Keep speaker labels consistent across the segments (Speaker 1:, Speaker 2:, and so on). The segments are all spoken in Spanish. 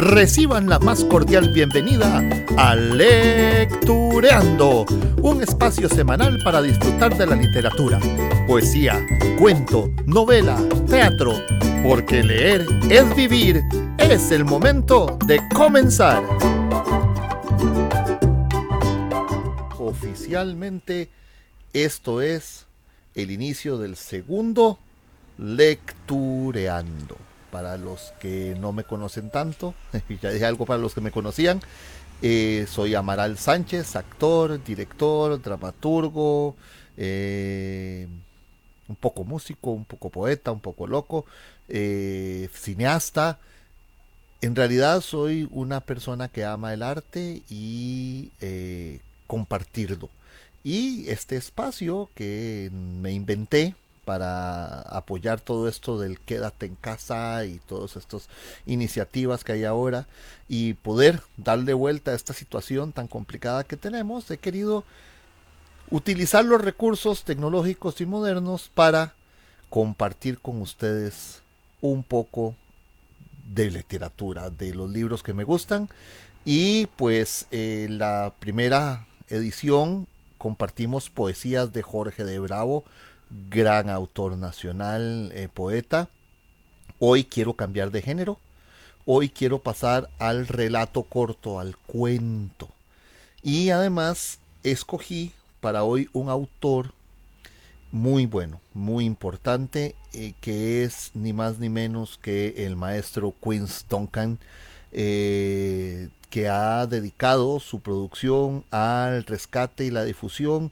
Speaker 1: Reciban la más cordial bienvenida a Lectureando, un espacio semanal para disfrutar de la literatura, poesía, cuento, novela, teatro, porque leer es vivir. Es el momento de comenzar. Oficialmente, esto es el inicio del segundo Lectureando para los que no me conocen tanto, ya dije algo para los que me conocían. Eh, soy Amaral Sánchez, actor, director, dramaturgo, eh, un poco músico, un poco poeta, un poco loco, eh, cineasta. En realidad soy una persona que ama el arte y compartirlo. Y este espacio que me inventé para apoyar todo esto del quédate en casa y todas estas iniciativas que hay ahora y poder darle vuelta a esta situación tan complicada que tenemos, he querido utilizar los recursos tecnológicos y modernos para compartir con ustedes un poco de literatura, de los libros que me gustan. Y pues eh, la primera edición compartimos poesías de Jorge de Bravo, gran autor nacional, eh, poeta. Hoy quiero cambiar de género. Hoy quiero pasar al relato corto, al cuento. Y además escogí para hoy un autor muy bueno, muy importante, eh, que es ni más ni menos que el maestro Quince Duncan, eh, que ha dedicado su producción al rescate y la difusión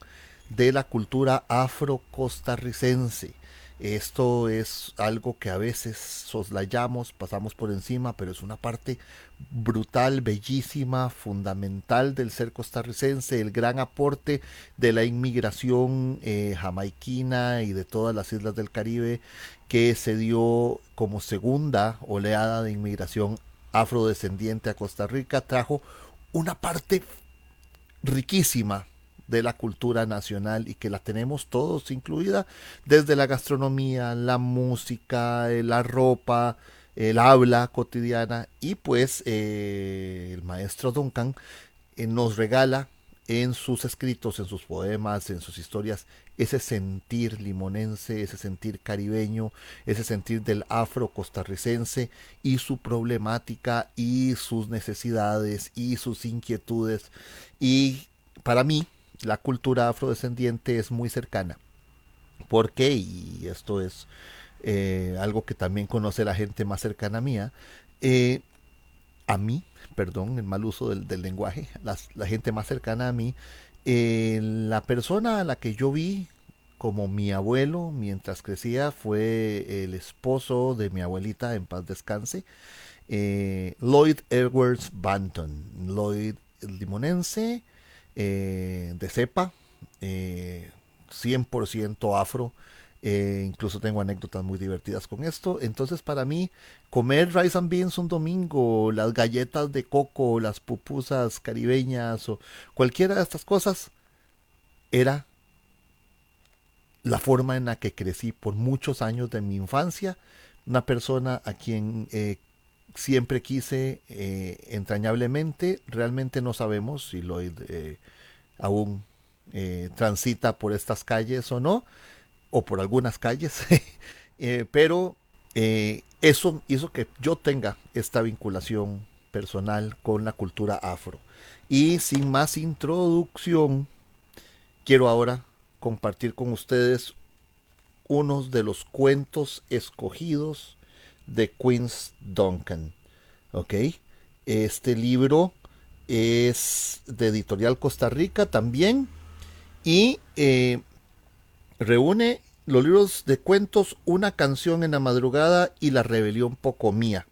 Speaker 1: de la cultura afro-costarricense. Esto es algo que a veces soslayamos, pasamos por encima, pero es una parte brutal, bellísima, fundamental del ser costarricense, el gran aporte de la inmigración eh, jamaiquina y de todas las islas del Caribe que se dio como segunda oleada de inmigración afrodescendiente a Costa Rica, trajo una parte riquísima de la cultura nacional y que la tenemos todos incluida desde la gastronomía, la música, eh, la ropa, el habla cotidiana y pues eh, el maestro Duncan eh, nos regala en sus escritos, en sus poemas, en sus historias, ese sentir limonense, ese sentir caribeño, ese sentir del afro costarricense y su problemática y sus necesidades y sus inquietudes. Y para mí, la cultura afrodescendiente es muy cercana. ¿Por qué? Y esto es eh, algo que también conoce la gente más cercana a mía. Eh, a mí, perdón, el mal uso del, lenguaje, la gente más cercana a mí, eh, la persona a la que yo vi como mi abuelo mientras crecía fue el esposo de mi abuelita, en paz descanse, Lloyd Edwards Banton. Lloyd limonense, eh, de cepa, 100% eh, afro. Eh, incluso tengo anécdotas muy divertidas con esto. Entonces, para mí, comer rice and beans un domingo, las galletas de coco, las pupusas caribeñas o cualquiera de estas cosas, era la forma en la que crecí por muchos años de mi infancia. Una persona a quien siempre quise eh, entrañablemente. Realmente no sabemos si Lloyd eh, aún eh, transita por estas calles o no, o por algunas calles, pero eso hizo que yo tenga esta vinculación personal con la cultura afro. Y sin más introducción, quiero ahora compartir con ustedes unos de los cuentos escogidos de Queens Duncan. ¿Ok? Este libro es de Editorial Costa Rica también y eh, reúne los libros de cuentos Una canción en la madrugada y La rebelión poco mía.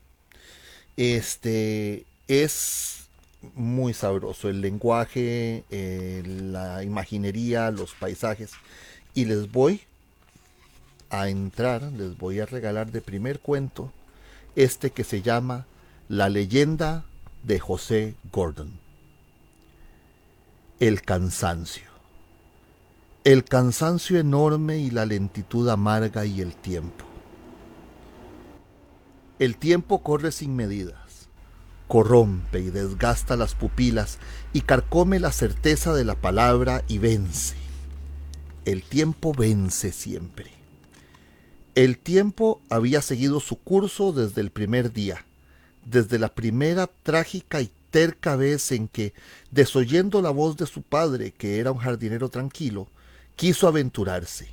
Speaker 1: Este es muy sabroso el lenguaje, eh, la imaginería, los paisajes. Y les voy a entrar, les voy a regalar de primer cuento este que se llama La leyenda de José Gordon. El cansancio. El cansancio enorme y la lentitud amarga y el tiempo. El tiempo corre sin medidas. corrompe y desgasta las pupilas y carcome la certeza de la palabra y vence. El tiempo vence siempre. El tiempo había seguido su curso desde el primer día, desde la primera trágica y terca vez en que, desoyendo la voz de su padre, que era un jardinero tranquilo, quiso aventurarse,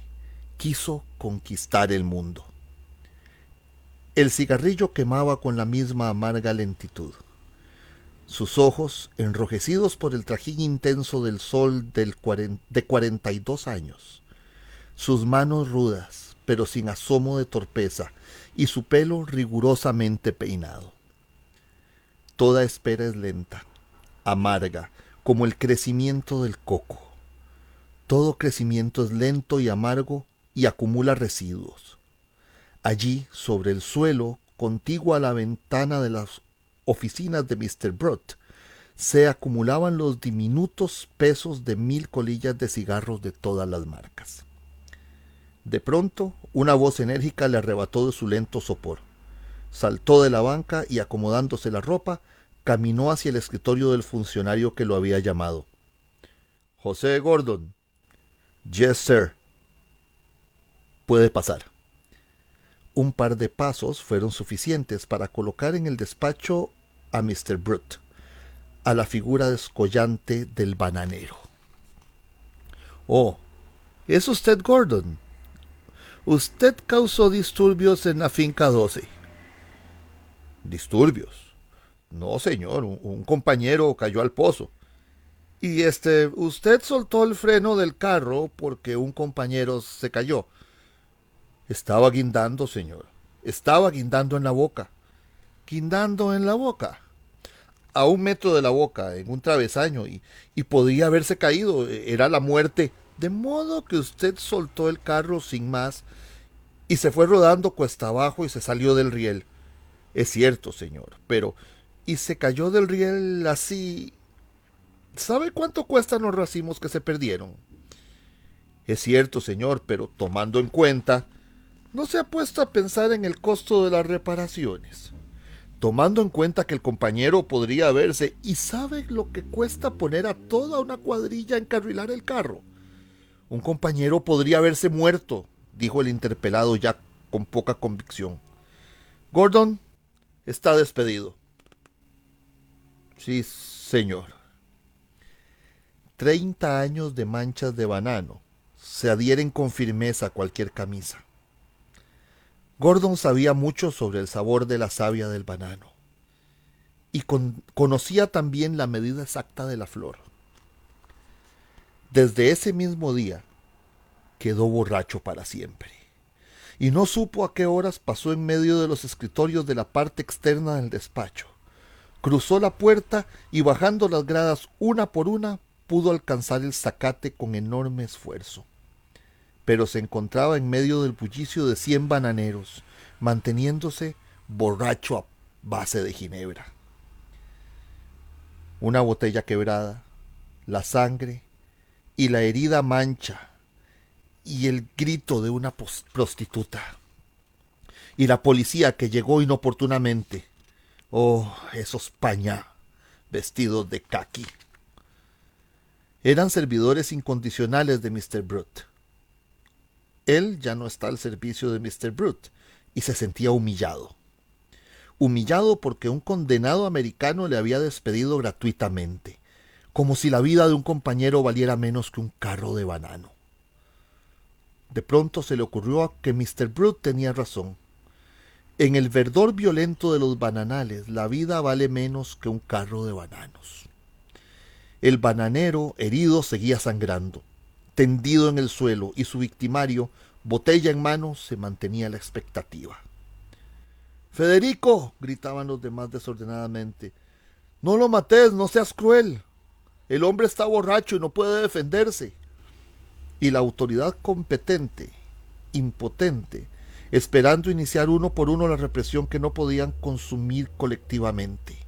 Speaker 1: quiso conquistar el mundo. El cigarrillo quemaba con la misma amarga lentitud. Sus ojos, enrojecidos por el trajín intenso del sol del de cuarenta y dos años, sus manos rudas, pero sin asomo de torpeza, y su pelo rigurosamente peinado. Toda espera es lenta, amarga, como el crecimiento del coco. Todo crecimiento es lento y amargo y acumula residuos. Allí, sobre el suelo, contiguo a la ventana de las oficinas de Mr. Brott, se acumulaban los diminutos pesos de mil colillas de cigarros de todas las marcas. De pronto, una voz enérgica le arrebató de su lento sopor. Saltó de la banca y acomodándose la ropa, caminó hacia el escritorio del funcionario que lo había llamado. José Gordon. Yes, sir. Puede pasar. Un par de pasos fueron suficientes para colocar en el despacho a Mr. Brute, a la figura descollante del bananero. Oh, ¿es usted Gordon? Usted causó disturbios en la finca 12. ¿Disturbios? No, señor, un, un compañero cayó al pozo. Y este, usted soltó el freno del carro porque un compañero se cayó. Estaba guindando, señor. Estaba guindando en la boca. Guindando en la boca. A un metro de la boca, en un travesaño, y, y podía haberse caído. Era la muerte. De modo que usted soltó el carro sin más y se fue rodando cuesta abajo y se salió del riel. Es cierto, señor, pero y se cayó del riel así. ¿Sabe cuánto cuestan los racimos que se perdieron? Es cierto, señor, pero tomando en cuenta no se ha puesto a pensar en el costo de las reparaciones. Tomando en cuenta que el compañero podría verse y sabe lo que cuesta poner a toda una cuadrilla a encarrilar el carro. Un compañero podría haberse muerto, dijo el interpelado ya con poca convicción. Gordon está despedido. Sí, señor. Treinta años de manchas de banano se adhieren con firmeza a cualquier camisa. Gordon sabía mucho sobre el sabor de la savia del banano y conocía también la medida exacta de la flor. Desde ese mismo día quedó borracho para siempre y no supo a qué horas pasó en medio de los escritorios de la parte externa del despacho. Cruzó la puerta y bajando las gradas una por una pudo alcanzar el zacate con enorme esfuerzo pero se encontraba en medio del bullicio de cien bananeros, manteniéndose borracho a base de ginebra. Una botella quebrada, la sangre y la herida mancha y el grito de una prostituta. Y la policía que llegó inoportunamente. Oh, esos pañá vestidos de kaki. Eran servidores incondicionales de Mr. Brute él ya no está al servicio de Mr. Brute y se sentía humillado. Humillado porque un condenado americano le había despedido gratuitamente, como si la vida de un compañero valiera menos que un carro de banano. De pronto se le ocurrió que Mr. Brute tenía razón. En el verdor violento de los bananales, la vida vale menos que un carro de bananos. El bananero herido seguía sangrando tendido en el suelo y su victimario, botella en mano, se mantenía a la expectativa. Federico, gritaban los demás desordenadamente, no lo mates, no seas cruel. El hombre está borracho y no puede defenderse. Y la autoridad competente, impotente, esperando iniciar uno por uno la represión que no podían consumir colectivamente.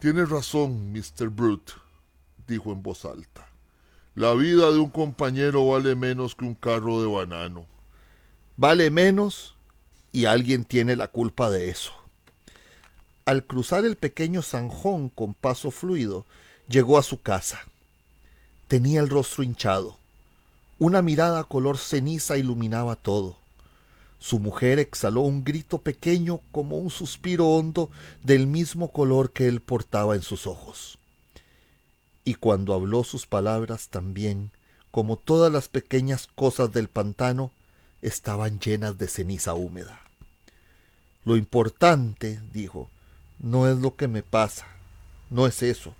Speaker 1: Tienes razón, Mr. Brute, dijo en voz alta. La vida de un compañero vale menos que un carro de banano. Vale menos y alguien tiene la culpa de eso. Al cruzar el pequeño zanjón con paso fluido, llegó a su casa. Tenía el rostro hinchado. Una mirada color ceniza iluminaba todo. Su mujer exhaló un grito pequeño como un suspiro hondo del mismo color que él portaba en sus ojos. Y cuando habló sus palabras también, como todas las pequeñas cosas del pantano, estaban llenas de ceniza húmeda. Lo importante, dijo, no es lo que me pasa, no es eso.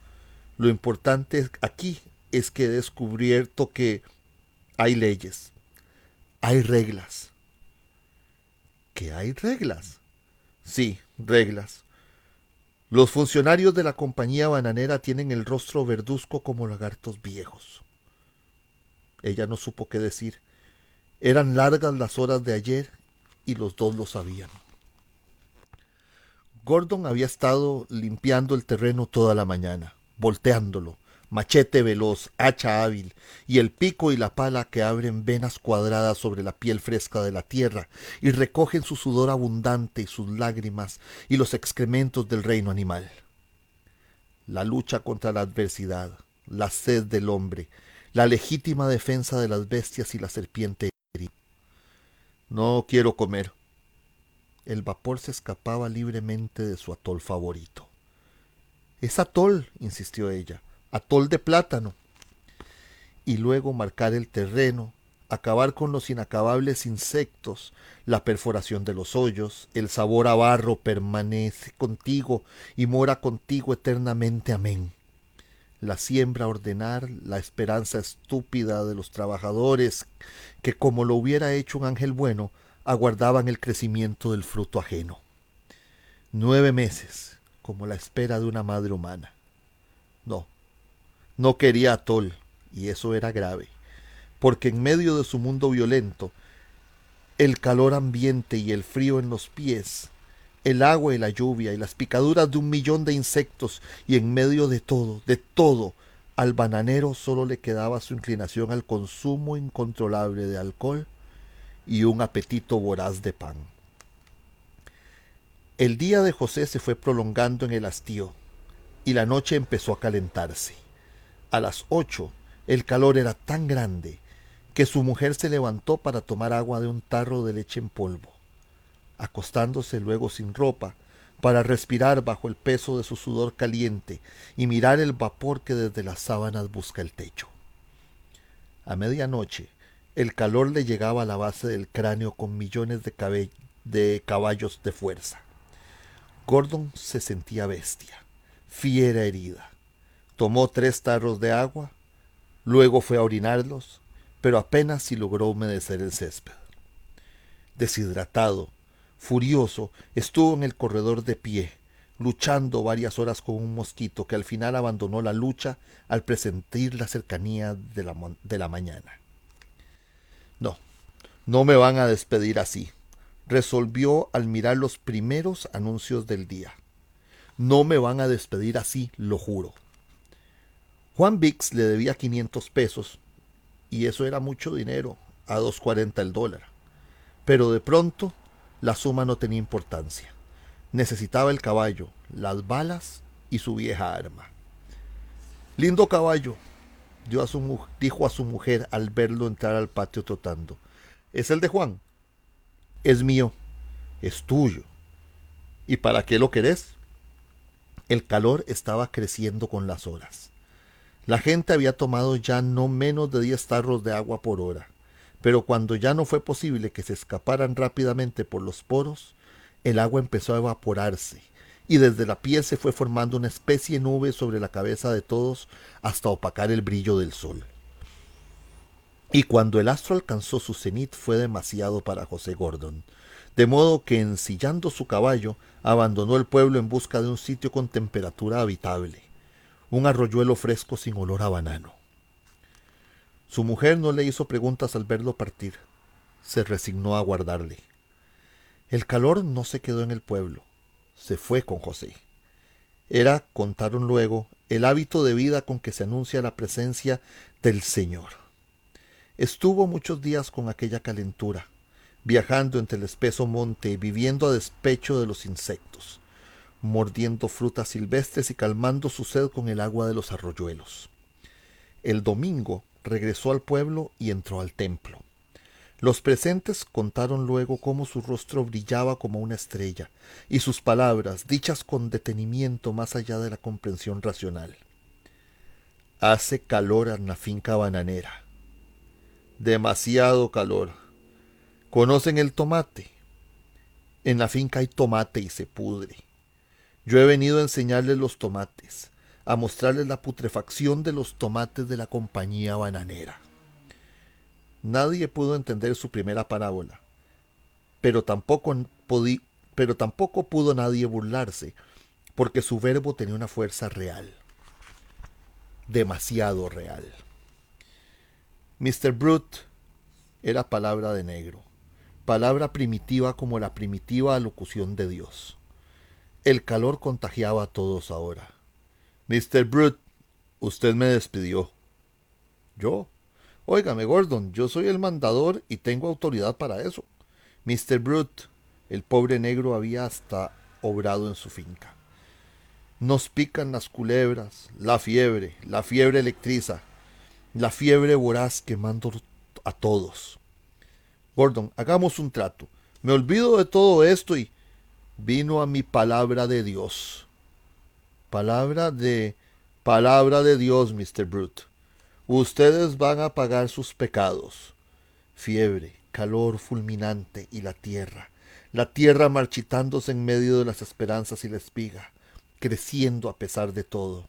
Speaker 1: Lo importante aquí es que he descubierto que hay leyes, hay reglas. ¿Que hay reglas? Sí, reglas. Los funcionarios de la compañía bananera tienen el rostro verduzco como lagartos viejos. Ella no supo qué decir. Eran largas las horas de ayer y los dos lo sabían. Gordon había estado limpiando el terreno toda la mañana, volteándolo, machete veloz, hacha hábil, y el pico y la pala que abren venas cuadradas sobre la piel fresca de la tierra y recogen su sudor abundante y sus lágrimas y los excrementos del reino animal. La lucha contra la adversidad, la sed del hombre, la legítima defensa de las bestias y la serpiente. No quiero comer. El vapor se escapaba libremente de su atol favorito. Es atol, insistió ella atol de plátano, y luego marcar el terreno, acabar con los inacabables insectos, la perforación de los hoyos, el sabor a barro permanece contigo y mora contigo eternamente. Amén. La siembra ordenar, la esperanza estúpida de los trabajadores, que como lo hubiera hecho un ángel bueno, aguardaban el crecimiento del fruto ajeno. Nueve meses, como la espera de una madre humana. No, no quería atol, y eso era grave, porque en medio de su mundo violento, el calor ambiente y el frío en los pies, el agua y la lluvia y las picaduras de un millón de insectos, y en medio de todo, de todo, al bananero solo le quedaba su inclinación al consumo incontrolable de alcohol y un apetito voraz de pan. El día de José se fue prolongando en el hastío, y la noche empezó a calentarse. A las ocho el calor era tan grande que su mujer se levantó para tomar agua de un tarro de leche en polvo, acostándose luego sin ropa para respirar bajo el peso de su sudor caliente y mirar el vapor que desde las sábanas busca el techo. A medianoche el calor le llegaba a la base del cráneo con millones de, caballos de fuerza. Gordon se sentía bestia, fiera herida. Tomó tres tarros de agua, luego fue a orinarlos, pero apenas si logró humedecer el césped. Deshidratado, furioso, estuvo en el corredor de pie, luchando varias horas con un mosquito que al final abandonó la lucha al presentir la cercanía de la mañana. No, no me van a despedir así, resolvió al mirar los primeros anuncios del día. No me van a despedir así, lo juro. Juan Vix le debía 500 pesos y eso era mucho dinero, a 2.40 el dólar. Pero de pronto la suma no tenía importancia. Necesitaba el caballo, las balas y su vieja arma. Lindo caballo, dijo a su mujer al verlo entrar al patio trotando. ¿Es el de Juan? Es mío, es tuyo. ¿Y para qué lo querés? El calor estaba creciendo con las horas. La gente había tomado ya no menos de diez tarros de agua por hora, pero cuando ya no fue posible que se escaparan rápidamente por los poros, el agua empezó a evaporarse, y desde la piel se fue formando una especie de nube sobre la cabeza de todos hasta opacar el brillo del sol. Y cuando el astro alcanzó su cenit fue demasiado para José Gordon, de modo que ensillando su caballo abandonó el pueblo en busca de un sitio con temperatura habitable un arroyuelo fresco sin olor a banano. Su mujer no le hizo preguntas al verlo partir. Se resignó a guardarle. El calor no se quedó en el pueblo. Se fue con José. Era, contaron luego, el hábito de vida con que se anuncia la presencia del Señor. Estuvo muchos días con aquella calentura, viajando entre el espeso monte viviendo a despecho de los insectos mordiendo frutas silvestres y calmando su sed con el agua de los arroyuelos. El domingo regresó al pueblo y entró al templo. Los presentes contaron luego cómo su rostro brillaba como una estrella, y sus palabras, dichas con detenimiento más allá de la comprensión racional. Hace calor en la finca bananera. Demasiado calor. ¿Conocen el tomate? En la finca hay tomate y se pudre. Yo he venido a enseñarles los tomates, a mostrarles la putrefacción de los tomates de la compañía bananera. Nadie pudo entender su primera parábola, pero tampoco, pero tampoco pudo nadie burlarse, porque su verbo tenía una fuerza real, demasiado real. Mr. Brute era palabra de negro, palabra primitiva como la primitiva alocución de Dios. El calor contagiaba a todos ahora. Mr. Brute, usted me despidió. ¿Yo? Óigame, Gordon, yo soy el mandador y tengo autoridad para eso. Mr. Brute, el pobre negro había hasta obrado en su finca. Nos pican las culebras, la fiebre, la fiebre electriza, la fiebre voraz quemando a todos. Gordon, hagamos un trato. Me olvido de todo esto y vino a mi palabra de Dios. Palabra de palabra de Dios, Mr. Brute. Ustedes van a pagar sus pecados. Fiebre, calor fulminante y la tierra. La tierra marchitándose en medio de las esperanzas y la espiga, creciendo a pesar de todo.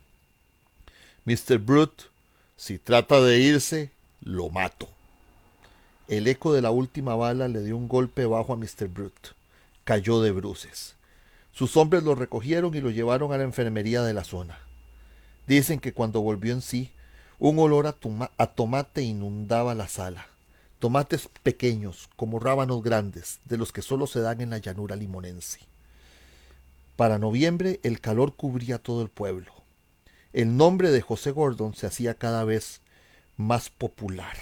Speaker 1: Mr. Brute, si trata de irse, lo mato. El eco de la última bala le dio un golpe bajo a Mr. Brute. Cayó de bruces. Sus hombres lo recogieron y lo llevaron a la enfermería de la zona. Dicen que cuando volvió en sí, un olor a, tomate inundaba la sala. Tomates pequeños, como rábanos grandes, de los que solo se dan en la llanura limonense. Para noviembre el calor cubría todo el pueblo. El nombre de José Gordon se hacía cada vez más popular.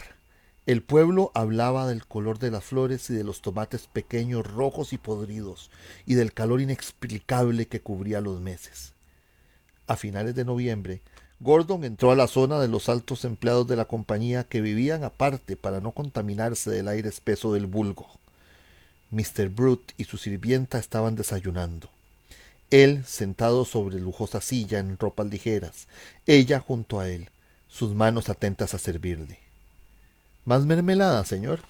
Speaker 1: El pueblo hablaba del color de las flores y de los tomates pequeños, rojos y podridos, y del calor inexplicable que cubría los meses. A finales de noviembre, Gordon entró a la zona de los altos empleados de la compañía que vivían aparte para no contaminarse del aire espeso del vulgo. Mr. Brute y su sirvienta estaban desayunando. Él sentado sobre lujosa silla en ropas ligeras, ella junto a él, sus manos atentas a servirle. ¿Más mermelada, señor?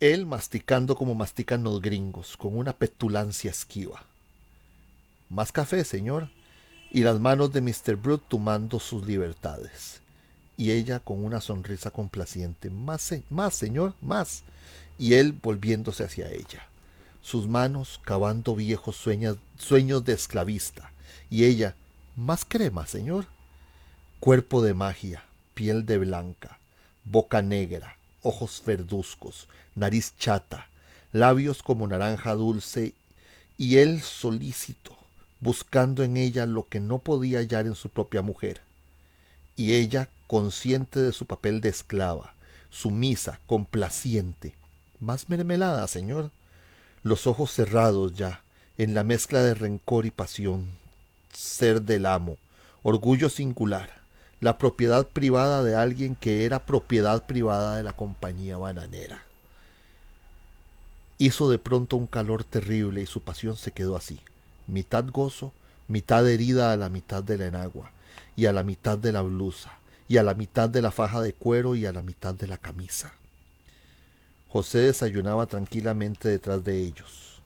Speaker 1: Él masticando como mastican los gringos, con una petulancia esquiva. ¿Más café, señor? Y las manos de Mr. Brute tomando sus libertades. Y ella con una sonrisa complaciente. Más, más, señor, más. Y él volviéndose hacia ella. Sus manos cavando viejos sueños, sueños de esclavista. Y ella, más crema, señor. Cuerpo de magia, piel de blanca, boca negra, ojos verduzcos, nariz chata, labios como naranja dulce, y él solícito, buscando en ella lo que no podía hallar en su propia mujer. Y ella, consciente de su papel de esclava, sumisa, complaciente. Más mermelada, señor. Los ojos cerrados ya, en la mezcla de rencor y pasión. Ser del amo, orgullo singular, la propiedad privada de alguien que era propiedad privada de la compañía bananera. Hizo de pronto un calor terrible y su pasión se quedó así mitad gozo, mitad herida a la mitad de la enagua, y a la mitad de la blusa, y a la mitad de la faja de cuero y a la mitad de la camisa. José desayunaba tranquilamente detrás de ellos,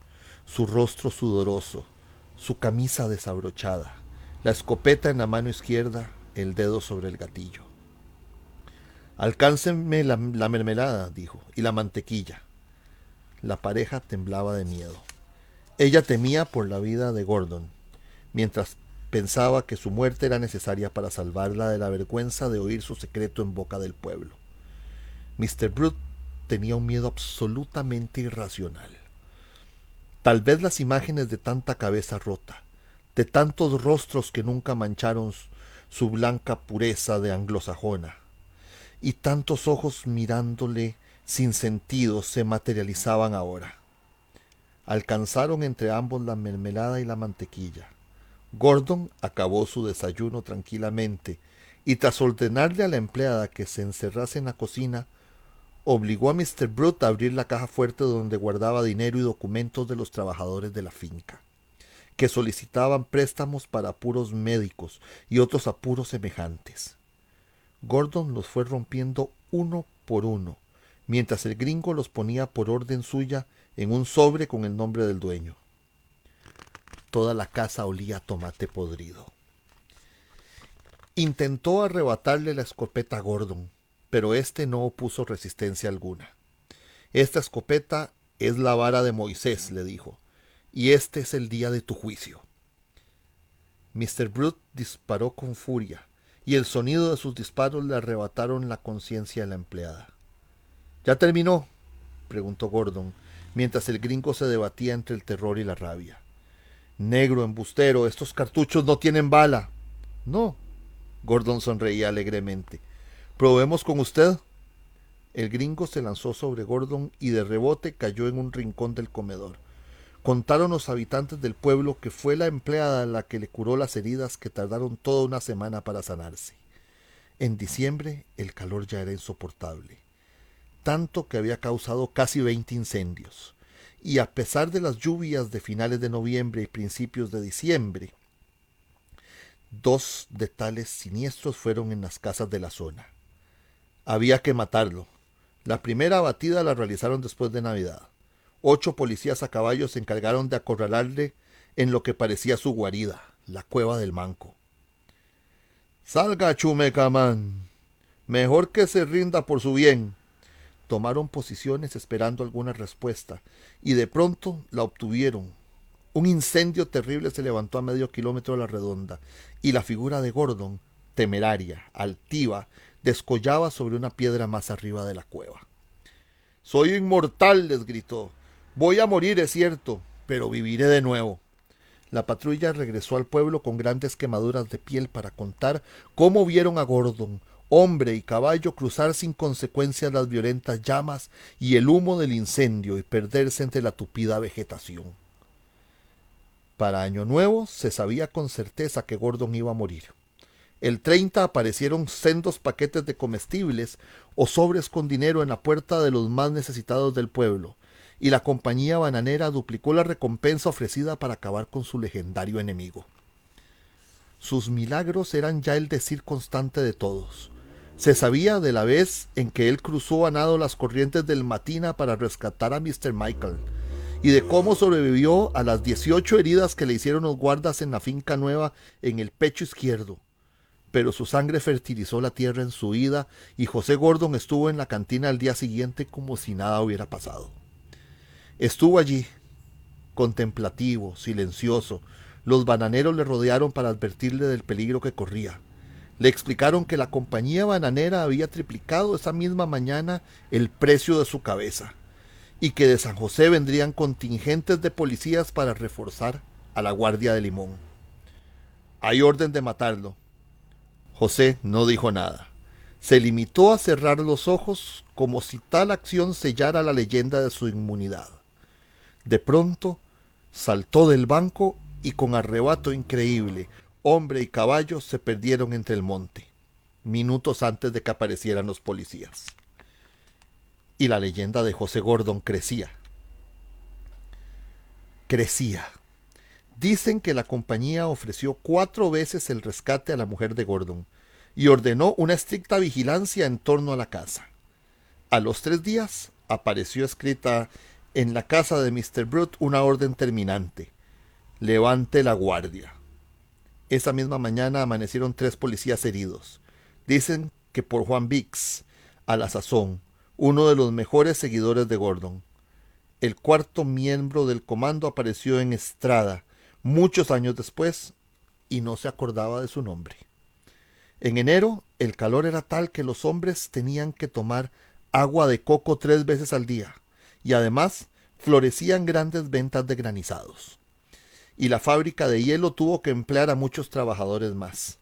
Speaker 1: su rostro sudoroso, su camisa desabrochada, la escopeta en la mano izquierda, el dedo sobre el gatillo. Alcáncenme la, la mermelada, dijo, y la mantequilla. La pareja temblaba de miedo. Ella temía por la vida de Gordon, mientras pensaba que su muerte era necesaria para salvarla de la vergüenza de oír su secreto en boca del pueblo. Mr. Brute tenía un miedo absolutamente irracional. Tal vez las imágenes de tanta cabeza rota, de tantos rostros que nunca mancharon su blanca pureza de anglosajona, y tantos ojos mirándole sin sentido se materializaban ahora. Alcanzaron entre ambos la mermelada y la mantequilla. Gordon acabó su desayuno tranquilamente y tras ordenarle a la empleada que se encerrase en la cocina, obligó a Mr. Brute a abrir la caja fuerte donde guardaba dinero y documentos de los trabajadores de la finca, que solicitaban préstamos para apuros médicos y otros apuros semejantes. Gordon los fue rompiendo uno por uno, mientras el gringo los ponía por orden suya en un sobre con el nombre del dueño. Toda la casa olía a tomate podrido. Intentó arrebatarle la escopeta a Gordon, pero éste no opuso resistencia alguna. Esta escopeta es la vara de Moisés, le dijo, y este es el día de tu juicio. Mr. Brute disparó con furia, y el sonido de sus disparos le arrebataron la conciencia a la empleada. ¿Ya terminó? preguntó Gordon, mientras el gringo se debatía entre el terror y la rabia. Negro, embustero, estos cartuchos no tienen bala. No. Gordon sonreía alegremente. ¿Probemos con usted? El gringo se lanzó sobre Gordon y de rebote cayó en un rincón del comedor. Contaron los habitantes del pueblo que fue la empleada la que le curó las heridas que tardaron toda una semana para sanarse. En diciembre el calor ya era insoportable, tanto que había causado casi veinte incendios y a pesar de las lluvias de finales de noviembre y principios de diciembre, dos de tales siniestros fueron en las casas de la zona. Había que matarlo. La primera batida la realizaron después de Navidad. Ocho policías a caballo se encargaron de acorralarle en lo que parecía su guarida, la cueva del manco. Salga, Chumecamán. Mejor que se rinda por su bien, tomaron posiciones esperando alguna respuesta, y de pronto la obtuvieron. Un incendio terrible se levantó a medio kilómetro a la redonda, y la figura de Gordon, temeraria, altiva, descollaba sobre una piedra más arriba de la cueva. Soy inmortal, les gritó. Voy a morir, es cierto, pero viviré de nuevo. La patrulla regresó al pueblo con grandes quemaduras de piel para contar cómo vieron a Gordon, hombre y caballo cruzar sin consecuencias las violentas llamas y el humo del incendio y perderse entre la tupida vegetación. Para Año Nuevo se sabía con certeza que Gordon iba a morir. El 30 aparecieron sendos paquetes de comestibles o sobres con dinero en la puerta de los más necesitados del pueblo, y la compañía bananera duplicó la recompensa ofrecida para acabar con su legendario enemigo. Sus milagros eran ya el decir constante de todos. Se sabía de la vez en que él cruzó a nado las corrientes del Matina para rescatar a Mr. Michael, y de cómo sobrevivió a las 18 heridas que le hicieron los guardas en la finca nueva en el pecho izquierdo. Pero su sangre fertilizó la tierra en su ida y José Gordon estuvo en la cantina al día siguiente como si nada hubiera pasado. Estuvo allí, contemplativo, silencioso. Los bananeros le rodearon para advertirle del peligro que corría. Le explicaron que la compañía bananera había triplicado esa misma mañana el precio de su cabeza y que de San José vendrían contingentes de policías para reforzar a la Guardia de Limón. Hay orden de matarlo. José no dijo nada. Se limitó a cerrar los ojos como si tal acción sellara la leyenda de su inmunidad. De pronto saltó del banco y con arrebato increíble hombre y caballo se perdieron entre el monte, minutos antes de que aparecieran los policías. Y la leyenda de José Gordon crecía. Crecía. Dicen que la compañía ofreció cuatro veces el rescate a la mujer de Gordon y ordenó una estricta vigilancia en torno a la casa. A los tres días apareció escrita en la casa de Mr. Brute una orden terminante. Levante la guardia. Esa misma mañana amanecieron tres policías heridos. Dicen que por Juan Vix, a la sazón, uno de los mejores seguidores de Gordon. El cuarto miembro del comando apareció en Estrada muchos años después y no se acordaba de su nombre. En enero el calor era tal que los hombres tenían que tomar agua de coco tres veces al día y además florecían grandes ventas de granizados y la fábrica de hielo tuvo que emplear a muchos trabajadores más.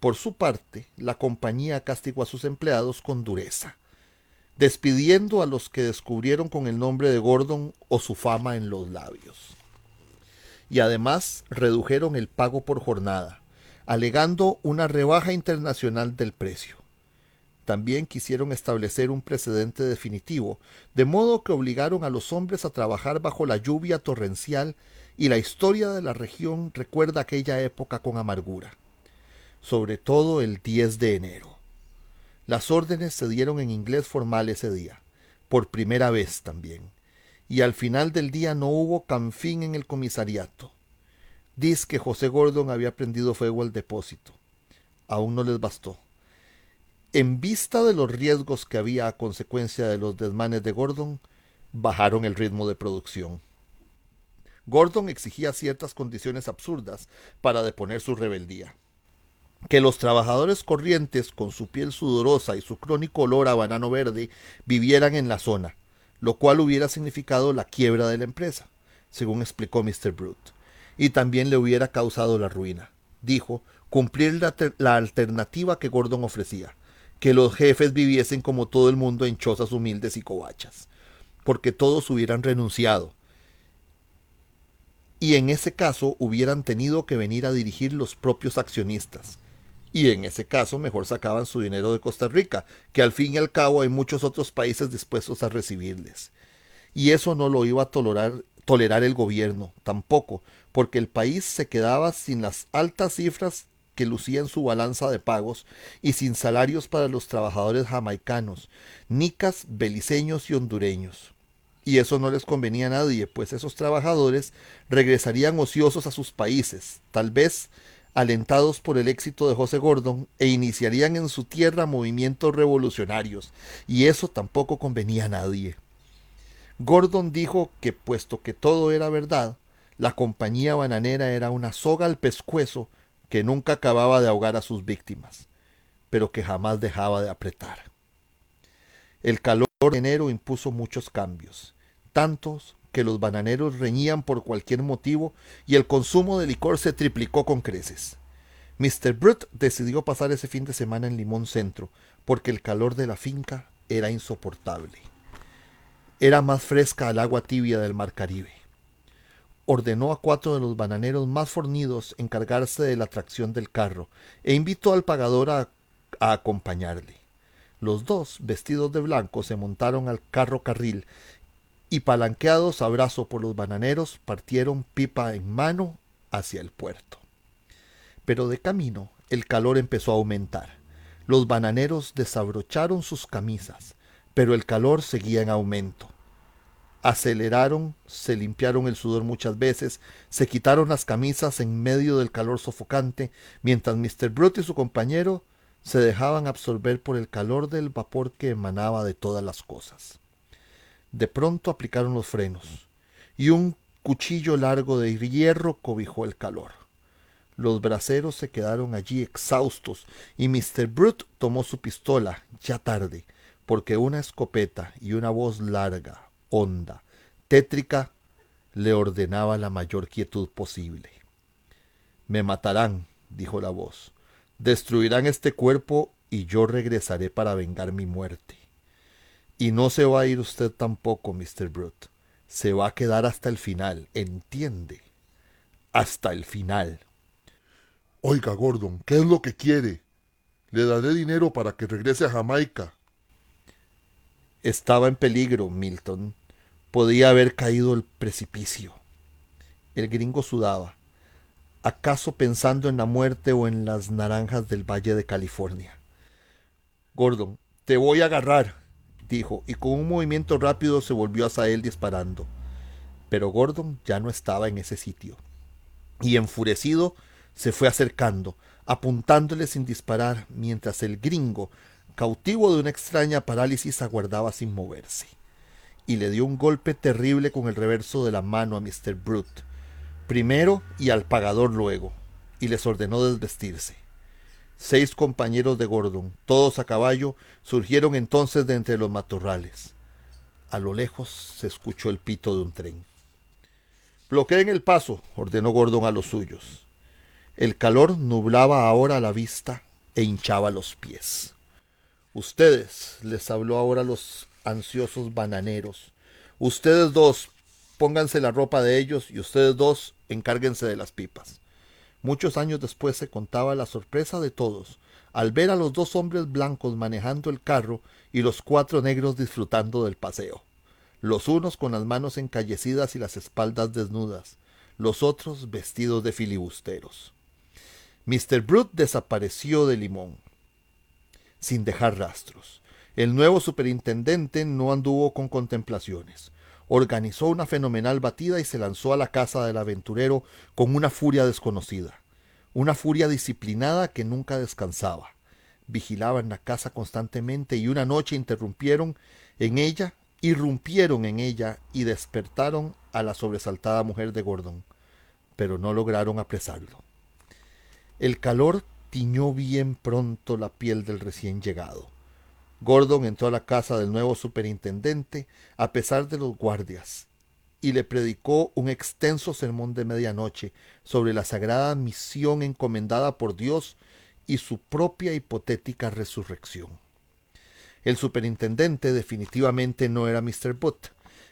Speaker 1: Por su parte, la compañía castigó a sus empleados con dureza. despidiendo a los que descubrieron con el nombre de Gordon o su fama en los labios. Y además redujeron el pago por jornada, alegando una rebaja internacional del precio. También quisieron establecer un precedente definitivo, de modo que obligaron a los hombres a trabajar bajo la lluvia torrencial y la historia de la región recuerda aquella época con amargura, sobre todo el 10 de enero. Las órdenes se dieron en inglés formal ese día, por primera vez también, y al final del día no hubo canfín en el comisariato. Dice que José Gordon había prendido fuego al depósito. Aún no les bastó. En vista de los riesgos que había a consecuencia de los desmanes de Gordon, bajaron el ritmo de producción. Gordon exigía ciertas condiciones absurdas para deponer su rebeldía que los trabajadores corrientes con su piel sudorosa y su crónico olor a banano verde vivieran en la zona, lo cual hubiera significado la quiebra de la empresa, según explicó Mr. Brute, y también le hubiera causado la ruina. Dijo, cumplir la, la alternativa que Gordon ofrecía, que los jefes viviesen como todo el mundo en chozas humildes y covachas, porque todos hubieran renunciado, y en ese caso hubieran tenido que venir a dirigir los propios accionistas, y en ese caso mejor sacaban su dinero de Costa Rica, que al fin y al cabo hay muchos otros países dispuestos a recibirles. Y eso no lo iba a tolerar, tolerar el gobierno, tampoco, porque el país se quedaba sin las altas cifras que lucía en su balanza de pagos y sin salarios para los trabajadores jamaicanos, nicas, beliceños y hondureños. Y eso no les convenía a nadie, pues esos trabajadores regresarían ociosos a sus países, tal vez alentados por el éxito de José Gordon, e iniciarían en su tierra movimientos revolucionarios, y eso tampoco convenía a nadie. Gordon dijo que, puesto que todo era verdad, la compañía bananera era una soga al pescuezo que nunca acababa de ahogar a sus víctimas, pero que jamás dejaba de apretar. El calor de enero impuso muchos cambios, tantos que los bananeros reñían por cualquier motivo y el consumo de licor se triplicó con creces. Mr. Brute decidió pasar ese fin de semana en Limón Centro, porque el calor de la finca era insoportable. Era más fresca al agua tibia del mar Caribe. Ordenó a cuatro de los bananeros más fornidos encargarse de la tracción del carro e invitó al pagador a, a acompañarle. Los dos, vestidos de blanco, se montaron al carro carril y palanqueados a brazo por los bananeros partieron pipa en mano hacia el puerto. Pero de camino el calor empezó a aumentar. Los bananeros desabrocharon sus camisas, pero el calor seguía en aumento. Aceleraron, se limpiaron el sudor muchas veces, se quitaron las camisas en medio del calor sofocante, mientras Mr. Brute y su compañero se dejaban absorber por el calor del vapor que emanaba de todas las cosas. De pronto aplicaron los frenos, y un cuchillo largo de hierro cobijó el calor. Los braceros se quedaron allí exhaustos, y Mr. Brute tomó su pistola, ya tarde, porque una escopeta y una voz larga, honda, tétrica, le ordenaba la mayor quietud posible. Me matarán, dijo la voz, destruirán este cuerpo y yo regresaré para vengar mi muerte. Y no se va a ir usted tampoco, Mr. Brute. Se va a quedar hasta el final, ¿entiende? Hasta el final.
Speaker 2: Oiga, Gordon, ¿qué es lo que quiere? Le daré dinero para que regrese a Jamaica.
Speaker 1: Estaba en peligro, Milton. Podía haber caído el precipicio. El gringo sudaba, acaso pensando en la muerte o en las naranjas del Valle de California. Gordon, te voy a agarrar, dijo, y con un movimiento rápido se volvió hacia él disparando. Pero Gordon ya no estaba en ese sitio. Y enfurecido se fue acercando, apuntándole sin disparar, mientras el gringo, cautivo de una extraña parálisis, aguardaba sin moverse. Y le dio un golpe terrible con el reverso de la mano a Mr. Brute, primero y al pagador luego, y les ordenó desvestirse. Seis compañeros de Gordon, todos a caballo, surgieron entonces de entre los matorrales. A lo lejos se escuchó el pito de un tren. Bloqueen el paso, ordenó Gordon a los suyos. El calor nublaba ahora la vista e hinchaba los pies. Ustedes, les habló ahora los ansiosos bananeros. Ustedes dos, pónganse la ropa de ellos y ustedes dos, encárguense de las pipas. Muchos años después se contaba la sorpresa de todos al ver a los dos hombres blancos manejando el carro y los cuatro negros disfrutando del paseo. Los unos con las manos encallecidas y las espaldas desnudas, los otros vestidos de filibusteros. Mr. Brute desapareció de Limón, sin dejar rastros. El nuevo superintendente no anduvo con contemplaciones. Organizó una fenomenal batida y se lanzó a la casa del aventurero con una furia desconocida una furia disciplinada que nunca descansaba. Vigilaban la casa constantemente y una noche interrumpieron en ella, irrumpieron en ella y despertaron a la sobresaltada mujer de Gordon, pero no lograron apresarlo. El calor tiñó bien pronto la piel del recién llegado. Gordon entró a la casa del nuevo superintendente a pesar de los guardias y le predicó un extenso sermón de medianoche sobre la sagrada misión encomendada por Dios y su propia hipotética resurrección. El superintendente definitivamente no era Mr. Butt.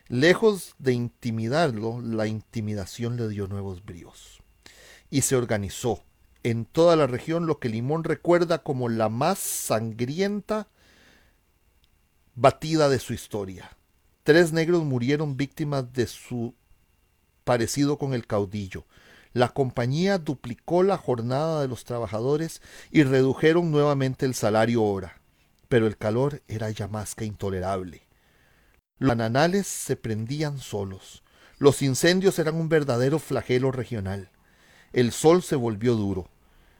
Speaker 1: Lejos de intimidarlo, la intimidación le dio nuevos bríos. Y se organizó en toda la región lo que Limón recuerda como la más sangrienta batida de su historia Tres negros murieron víctimas de su parecido con el caudillo. La compañía duplicó la jornada de los trabajadores y redujeron nuevamente el salario hora, pero el calor era ya más que intolerable. Los bananales se prendían solos. Los incendios eran un verdadero flagelo regional. El sol se volvió duro.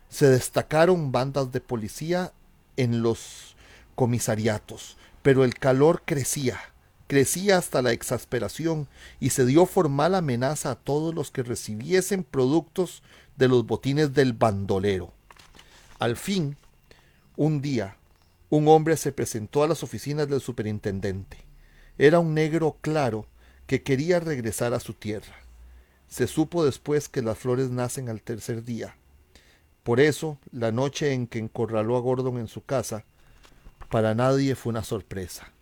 Speaker 1: Se destacaron bandas de policía en los comisariatos, pero el calor crecía crecía hasta la exasperación y se dio formal amenaza a todos los que recibiesen productos de los botines del bandolero. Al fin, un día, un hombre se presentó a las oficinas del superintendente. Era un negro claro que quería regresar a su tierra. Se supo después que las flores nacen al tercer día. Por eso, la noche en que encorraló a Gordon en su casa, para nadie fue una sorpresa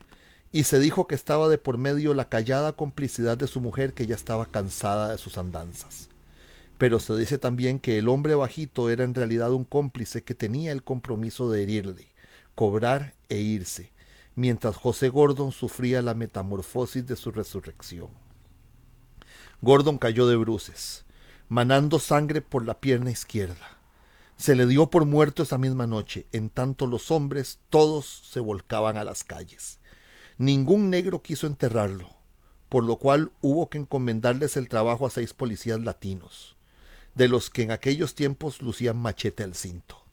Speaker 1: y se dijo que estaba de por medio la callada complicidad de su mujer que ya estaba cansada de sus andanzas. Pero se dice también que el hombre bajito era en realidad un cómplice que tenía el compromiso de herirle, cobrar e irse, mientras José Gordon sufría la metamorfosis de su resurrección. Gordon cayó de bruces, manando sangre por la pierna izquierda. Se le dio por muerto esa misma noche, en tanto los hombres todos se volcaban a las calles. Ningún negro quiso enterrarlo, por lo cual hubo que encomendarles el trabajo a seis policías latinos, de los que en aquellos tiempos lucían machete al cinto.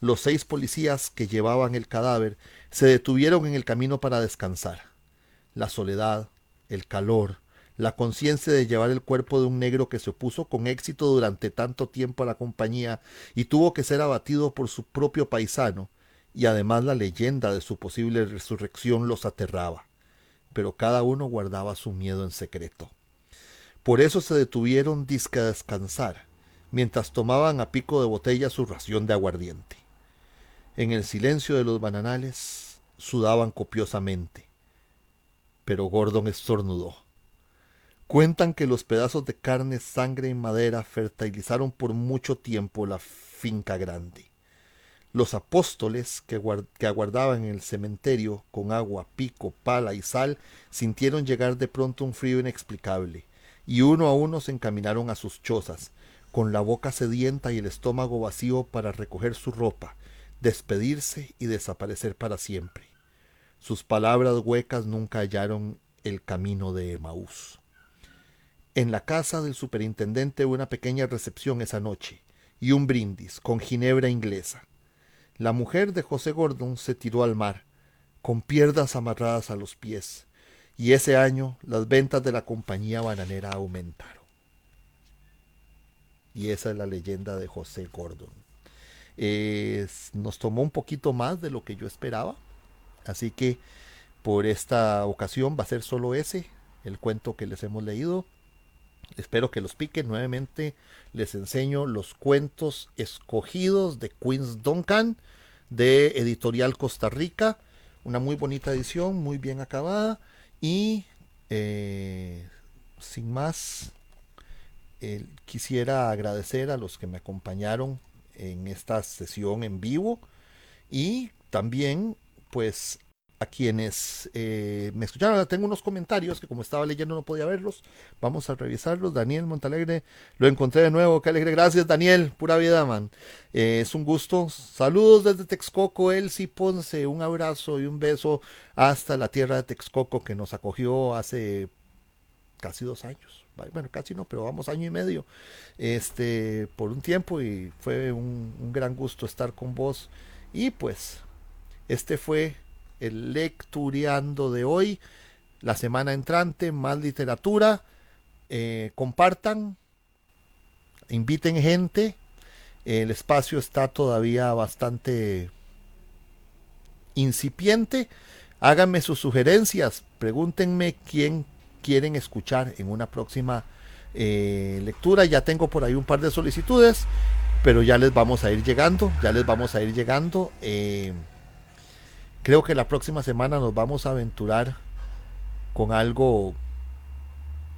Speaker 1: Los seis policías que llevaban el cadáver se detuvieron en el camino para descansar. La soledad, el calor, la conciencia de llevar el cuerpo de un negro que se opuso con éxito durante tanto tiempo a la compañía y tuvo que ser abatido por su propio paisano, y además la leyenda de su posible resurrección los aterraba, pero cada uno guardaba su miedo en secreto. Por eso se detuvieron disque a descansar, mientras tomaban a pico de botella su ración de aguardiente. En el silencio de los bananales sudaban copiosamente, pero Gordon estornudó. Cuentan que los pedazos de carne, sangre y madera fertilizaron por mucho tiempo la finca grande. Los apóstoles que, aguardaban en el cementerio con agua, pico, pala y sal sintieron llegar de pronto un frío inexplicable, y uno a uno se encaminaron a sus chozas, con la boca sedienta y el estómago vacío para recoger su ropa, despedirse y desaparecer para siempre. Sus palabras huecas nunca hallaron el camino de Emaús. En la casa del superintendente una pequeña recepción esa noche y un brindis con ginebra inglesa. La mujer de José Gordon se tiró al mar, con piernas amarradas a los pies, y ese año las ventas de la compañía bananera aumentaron. Y esa es la leyenda de José Gordon. nos tomó un poquito más de lo que yo esperaba, así que por esta ocasión va a ser solo ese, el cuento que les hemos leído. Espero que los pique. Nuevamente les enseño los cuentos escogidos de Queens Duncan de Editorial Costa Rica. una muy bonita edición, muy bien acabada y eh, sin más, quisiera agradecer a los que me acompañaron en esta sesión en vivo y también pues a quienes eh, me escucharon. Tengo unos comentarios que como estaba leyendo no podía verlos. Vamos a revisarlos. Daniel Montalegre, lo encontré de nuevo. Qué alegre. Gracias, Daniel. Pura vida, man. Eh, es un gusto. Saludos desde Texcoco, Elsie Ponce. Un abrazo y un beso hasta la tierra de Texcoco que nos acogió hace casi dos años. Bueno, casi no, pero vamos año y medio. Este, por un tiempo y fue un, un gran gusto estar con vos. Y pues, este fue el lectureando de hoy. La semana entrante, más literatura. Eh, compartan, inviten gente. El espacio está todavía bastante incipiente. Háganme sus sugerencias. Pregúntenme quién quieren escuchar en una próxima eh, lectura. Ya tengo por ahí un par de solicitudes, pero ya les vamos a ir llegando. Ya les vamos a ir llegando. Eh, Creo que la próxima semana nos vamos a aventurar con algo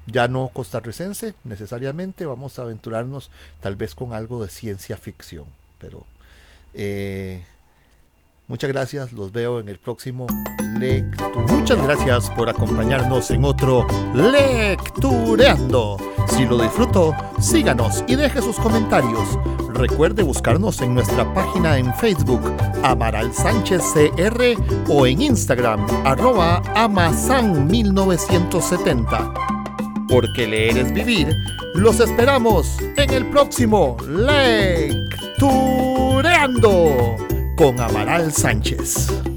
Speaker 1: ya no costarricense necesariamente, vamos a aventurarnos tal vez con algo de ciencia ficción. Pero eh, muchas gracias, los veo en el próximo lectura.
Speaker 3: Muchas gracias por acompañarnos en otro Lectureando. Si lo disfrutó, síganos y deje sus comentarios. Recuerde buscarnos en nuestra página en Facebook, Amaral Sánchez CR, o en Instagram, arroba Amasan1970. Porque leer es vivir, los esperamos en el próximo Lectureando con Amaral Sánchez.